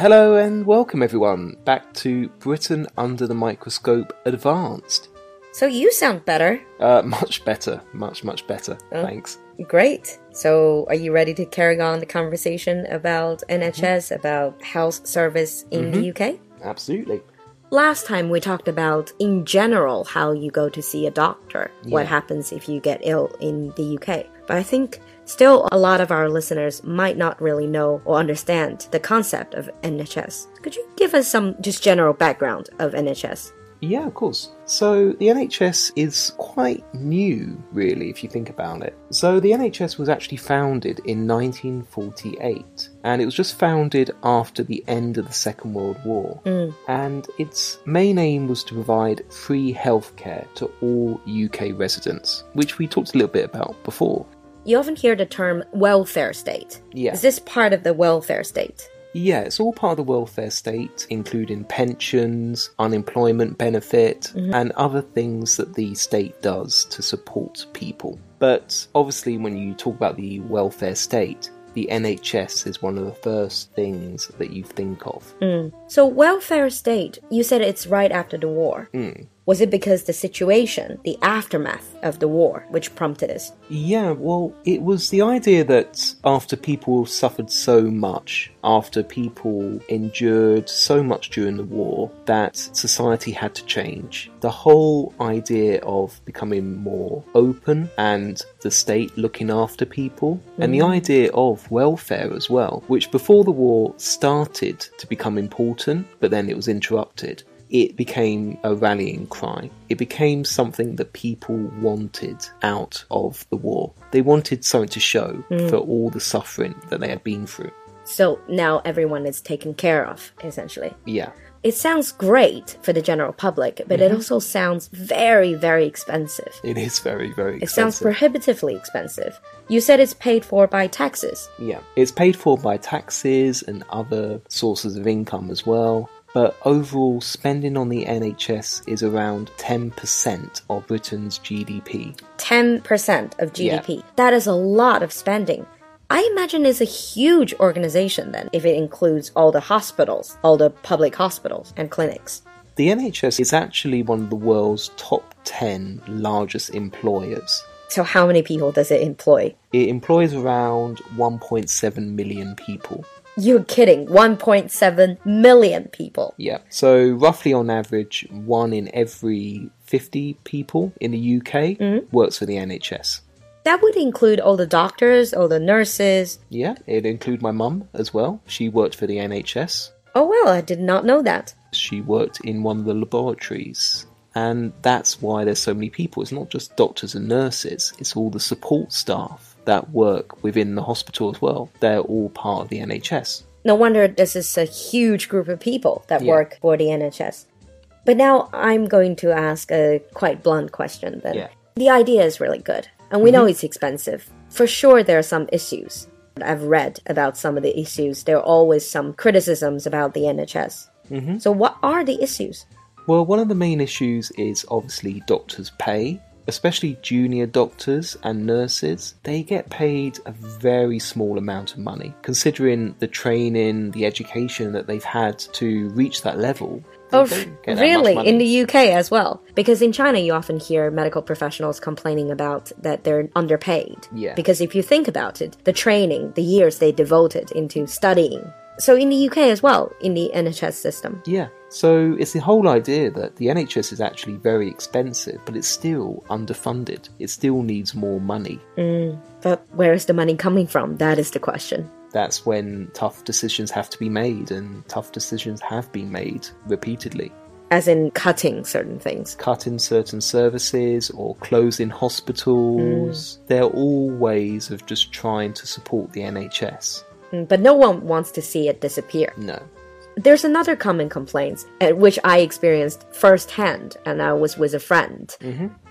Hello and welcome everyone back to Britain Under the Microscope Advanced. So you sound better. Uh, much better, much, much better. Oh. Thanks. Great. So are you ready to carry on the conversation about NHS, about health service in the UK? Absolutely. Last time we talked about, in general, how you go to see a doctor, what happens if you get ill in the UK. But I think still a lot of our listeners might not really know or understand the concept of NHS. Could you give us some just general background of NHS? Yeah, of course. So the NHS is quite new, really, if you think about it. So the NHS was actually founded in 1948, and it was just founded after the end of the Second World War. Mm. And its main aim was to provide free healthcare to all UK residents, which we talked a little bit about before. You often hear the term welfare state. Yeah. Is this part of the welfare state? Yeah, it's all part of the welfare state, including pensions, unemployment benefit, mm-hmm. and other things that the state does to support people. But obviously, when you talk about the welfare state, the NHS is one of the first things that you think of. Mm. So, welfare state, you said it's right after the war. Mm. Was it because the situation, the aftermath of the war, which prompted this? Yeah, well, it was the idea that after people suffered so much, after people endured so much during the war, that society had to change. The whole idea of becoming more open and the state looking after people, and the mm-hmm. idea of welfare as well, which before the war started to become important, but then it was interrupted it became a rallying cry. It became something that people wanted out of the war. They wanted something to show mm. for all the suffering that they had been through. So now everyone is taken care of, essentially. Yeah. It sounds great for the general public, but it mm-hmm. also sounds very, very expensive. It is very, very expensive. It sounds prohibitively expensive. You said it's paid for by taxes. yeah. It's paid for by taxes and other sources of income as well. But overall, spending on the NHS is around 10% of Britain's GDP. 10% of GDP. That is a lot of spending. I imagine it's a huge organization then, if it includes all the hospitals, all the public hospitals and clinics. The NHS is actually one of the world's top 10 largest employers. So, how many people does it employ? It employs around 1.7 million people. You're kidding. 1.7 million people. Yeah. So, roughly on average, one in every 50 people in the UK mm-hmm. works for the NHS. That would include all the doctors, all the nurses. Yeah, it'd include my mum as well. She worked for the NHS. Oh, well, I did not know that. She worked in one of the laboratories. And that's why there's so many people. It's not just doctors and nurses, it's all the support staff that work within the hospital as well. They're all part of the NHS. No wonder this is a huge group of people that Yeah. work for the NHS. But now I'm going to ask a quite blunt question then. Yeah. Mm-hmm. The idea is really good, and we know it's expensive. For sure, there are some issues. I've read about some of the issues. There are always some criticisms about the NHS. Mm-hmm. So, what are the issues? Well, one of the main issues is obviously doctors' pay, especially junior doctors and nurses. They get paid a very small amount of money, considering the training, the education that they've had to reach that level. Oh, don't get that much really? In the UK as well? Because in China, you often hear medical professionals complaining about that they're underpaid. Yeah. Because if you think about it, the training, the years they devoted into studying. So in the UK as well, in the NHS system. Yeah. So it's the whole idea that the NHS is actually very expensive, but it's still underfunded. It still needs more money. Mm. But where is the money coming from? That is the question. That's when tough decisions have to be made, and tough decisions have been made repeatedly. As in cutting certain things. Cutting certain services or closing hospitals. Mm. They're all ways of just trying to support the NHS. Mm, But no one wants to see it disappear. No. There's another common complaint, uh, which I experienced firsthand, and I was with a friend.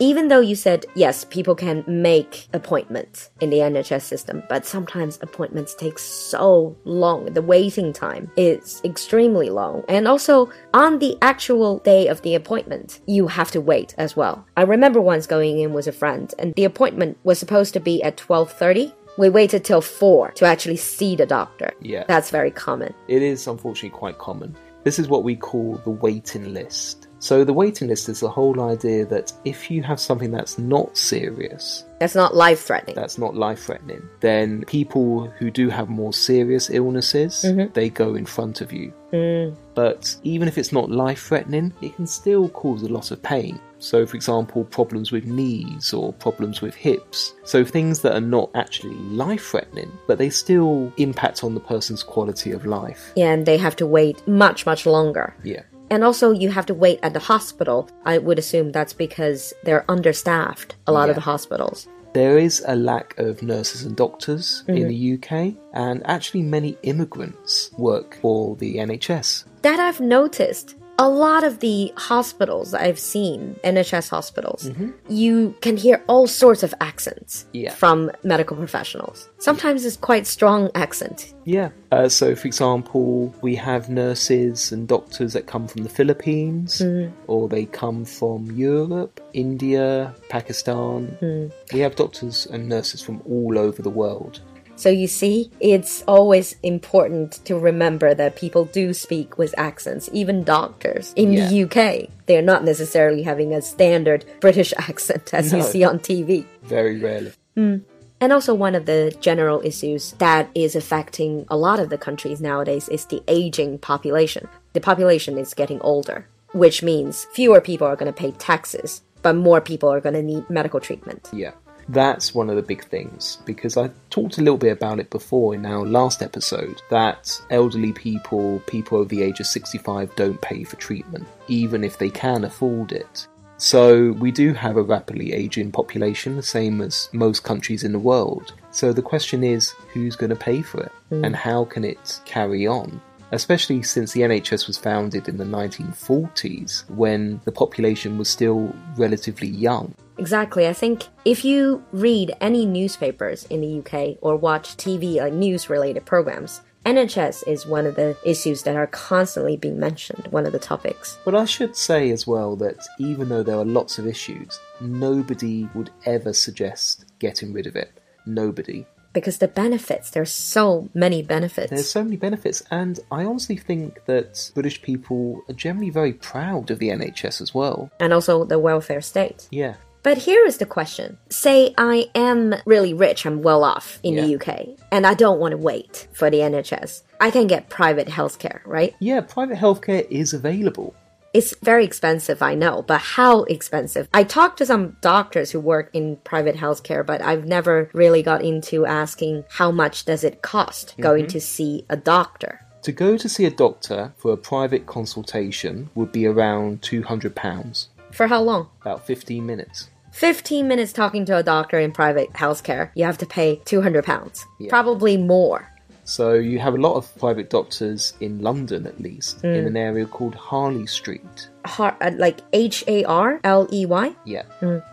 Even though you said, yes, people can make appointments in the NHS system, but sometimes appointments take so long. The waiting time is extremely long. And also, on the actual day of the appointment, you have to wait as well. I remember once going in with a friend, and the appointment was supposed to be at 12.30, We waited till four to actually see the doctor. Yeah. That's very common. It is unfortunately quite common. This is what we call the waiting list. So, the waiting list is the whole idea that if you have something that's not serious, That's not life threatening. that's not life threatening, then people who do have more serious illnesses, mm-hmm. they go in front of you. Mm. But even if it's not life threatening, it can still cause a lot of pain. So, for example, problems with knees or problems with hips. So, things that are not actually life threatening, but they still impact on the person's quality of life. Yeah, and they have to wait much, much longer. Yeah. And also, you have to wait at the hospital. I would assume that's because they're understaffed, a lot of the hospitals. There is a lack of nurses and doctors in mm-hmm. the UK, and actually, many immigrants work for the NHS. That I've noticed. A lot of the hospitals I've seen, NHS hospitals, mm-hmm. you can hear all sorts of accents Yeah. from medical professionals. Sometimes it's quite strong accent. Yeah. Uh, so, for example, we have nurses and doctors that come from the Philippines, hmm. or they come from Europe, India, Pakistan. Hmm. We have doctors and nurses from all over the world. So you see, it's always important to remember that people do speak with accents, even doctors. In Yeah. the UK, they're not necessarily having a standard British accent as you see on TV. Very rarely. Hmm. And also, one of the general issues that is affecting a lot of the countries nowadays is the aging population. The population is getting older, which means fewer people are going to pay taxes, but more people are going to need medical treatment. Yeah. That's one of the big things because I talked a little bit about it before in our last episode that elderly people, people over the age of 65, don't pay for treatment, even if they can afford it. So we do have a rapidly aging population, the same as most countries in the world. So the question is who's going to pay for it hmm. and how can it carry on? Especially since the NHS was founded in the 1940s when the population was still relatively young. Exactly. I think if you read any newspapers in the UK or watch TV, like news related programs, NHS is one of the issues that are constantly being mentioned, one of the topics. But I should say as well that even though there are lots of issues, nobody would ever suggest getting rid of it. Nobody. Because the benefits, there's so many benefits. There's so many benefits, and I honestly think that British people are generally very proud of the NHS as well. and also the welfare state. Yeah. But here is the question. Say I am really rich, I'm well off in the UK, and I don't want to wait for the NHS. I can get private healthcare, right? Yeah, private healthcare is available. It's very expensive, I know, but how expensive? I talked to some doctors who work in private healthcare, but I've never really got into asking how much does it cost going mm-hmm. to see a doctor. To go to see a doctor for a private consultation would be around £200, For how long? about 15 minutes. 15 minutes talking to a doctor in private healthcare, you have to pay 200 pounds. Probably more. So you have a lot of private doctors in London, at least, in an area called Harley Street. Har- uh, like H A R L E Y? Yeah.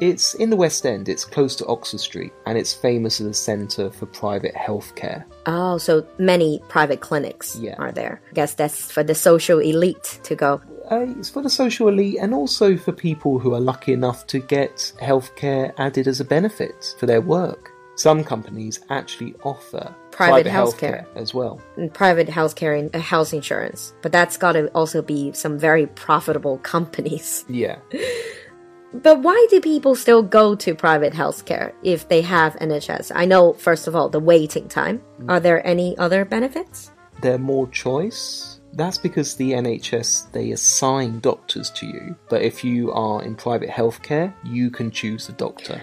It's in the West End, it's close to Oxford Street, and it's famous as a centre for private healthcare. Oh, so many private clinics Yeah. are there. I guess that's for the social elite to go. Uh, it's for the social elite and also for people who are lucky enough to get healthcare added as a benefit for their work. Some companies actually offer Private healthcare. as well. And private healthcare and uh, health insurance. But that's got to also be some very profitable companies. Yeah. But why do people still go to private healthcare if they have NHS? I know, first of all, the waiting time. Are there any other benefits? There are more choice. That's because the NHS they assign doctors to you, but if you are in private healthcare, you can choose the doctor.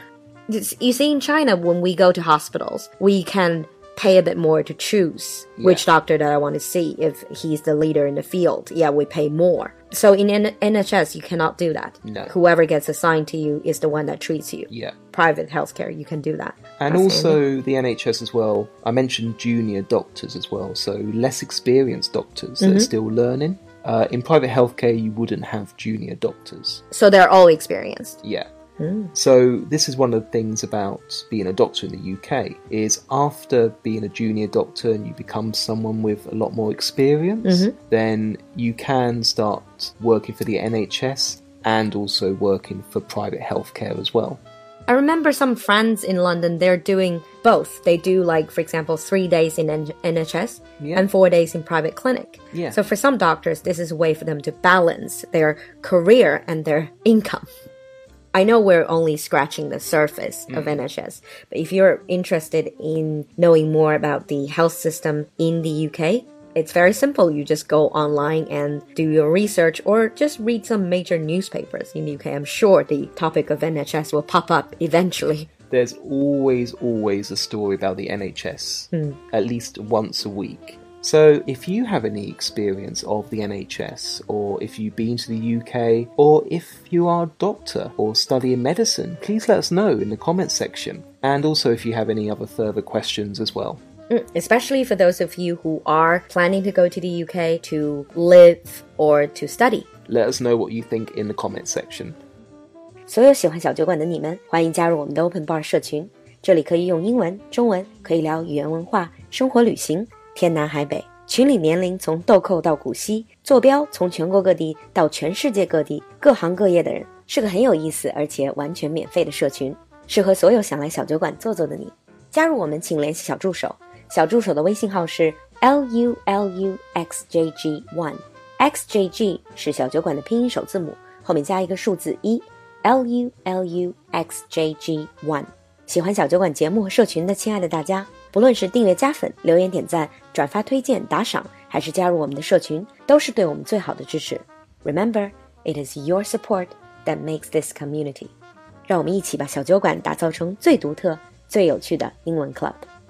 You see, in China, when we go to hospitals, we can pay a bit more to choose which doctor that I want to see. If he's the leader in the field, yeah, we pay more. So in N- NHS, you cannot do that. No. Whoever gets assigned to you is the one that treats you. Yeah. Private healthcare, you can do that. And That's also the NHS as well. I mentioned junior doctors as well, so less experienced doctors that are mm-hmm. still learning. Uh, in private healthcare, you wouldn't have junior doctors. So they're all experienced. Yeah. Mm. So this is one of the things about being a doctor in the UK is after being a junior doctor and you become someone with a lot more experience, mm-hmm. then you can start working for the NHS and also working for private healthcare as well. I remember some friends in London, they're doing both. They do, like, for example, three days in N NHS Yeah. and four days in private clinic. Yeah. So for some doctors, this is a way for them to balance their career and their income. I know we're only scratching the surface of mm. NHS, but if you're interested in knowing more about the health system in the UK, it's very simple. You just go online and do your research or just read some major newspapers in the UK. I'm sure the topic of NHS will pop up eventually. There's always, always a story about the NHS, hmm. at least once a week. So, if you have any experience of the NHS, or if you've been to the UK, or if you are a doctor or studying medicine, please let us know in the comments section. And also if you have any other further questions as well. 嗯 especially for those of you who are planning to go to the uk to live or to study. Let us know what you think in the comment section. 所有喜欢小酒馆的你们欢迎加入我们的 open bar 社群。这里可以用英文中文可以聊语言文化生活旅行天南海北群里年龄从豆蔻到古稀坐标从全国各地到全世界各地各行各业的人是个很有意思而且完全免费的社群适合所有想来小酒馆坐坐的你。加入我们请联系小助手。小助手的微信号是 l u l u x j g one，x j g 是小酒馆的拼音首字母，后面加一个数字一。L U L U X J G One。喜欢小酒馆节目和社群的亲爱的大家，不论是订阅、加粉、留言、点赞、转发、推荐、打赏，还是加入我们的社群，都是对我们最好的支持。Remember, it is your support that makes this community。让我们一起把小酒馆打造成最独特、最有趣的英文 club。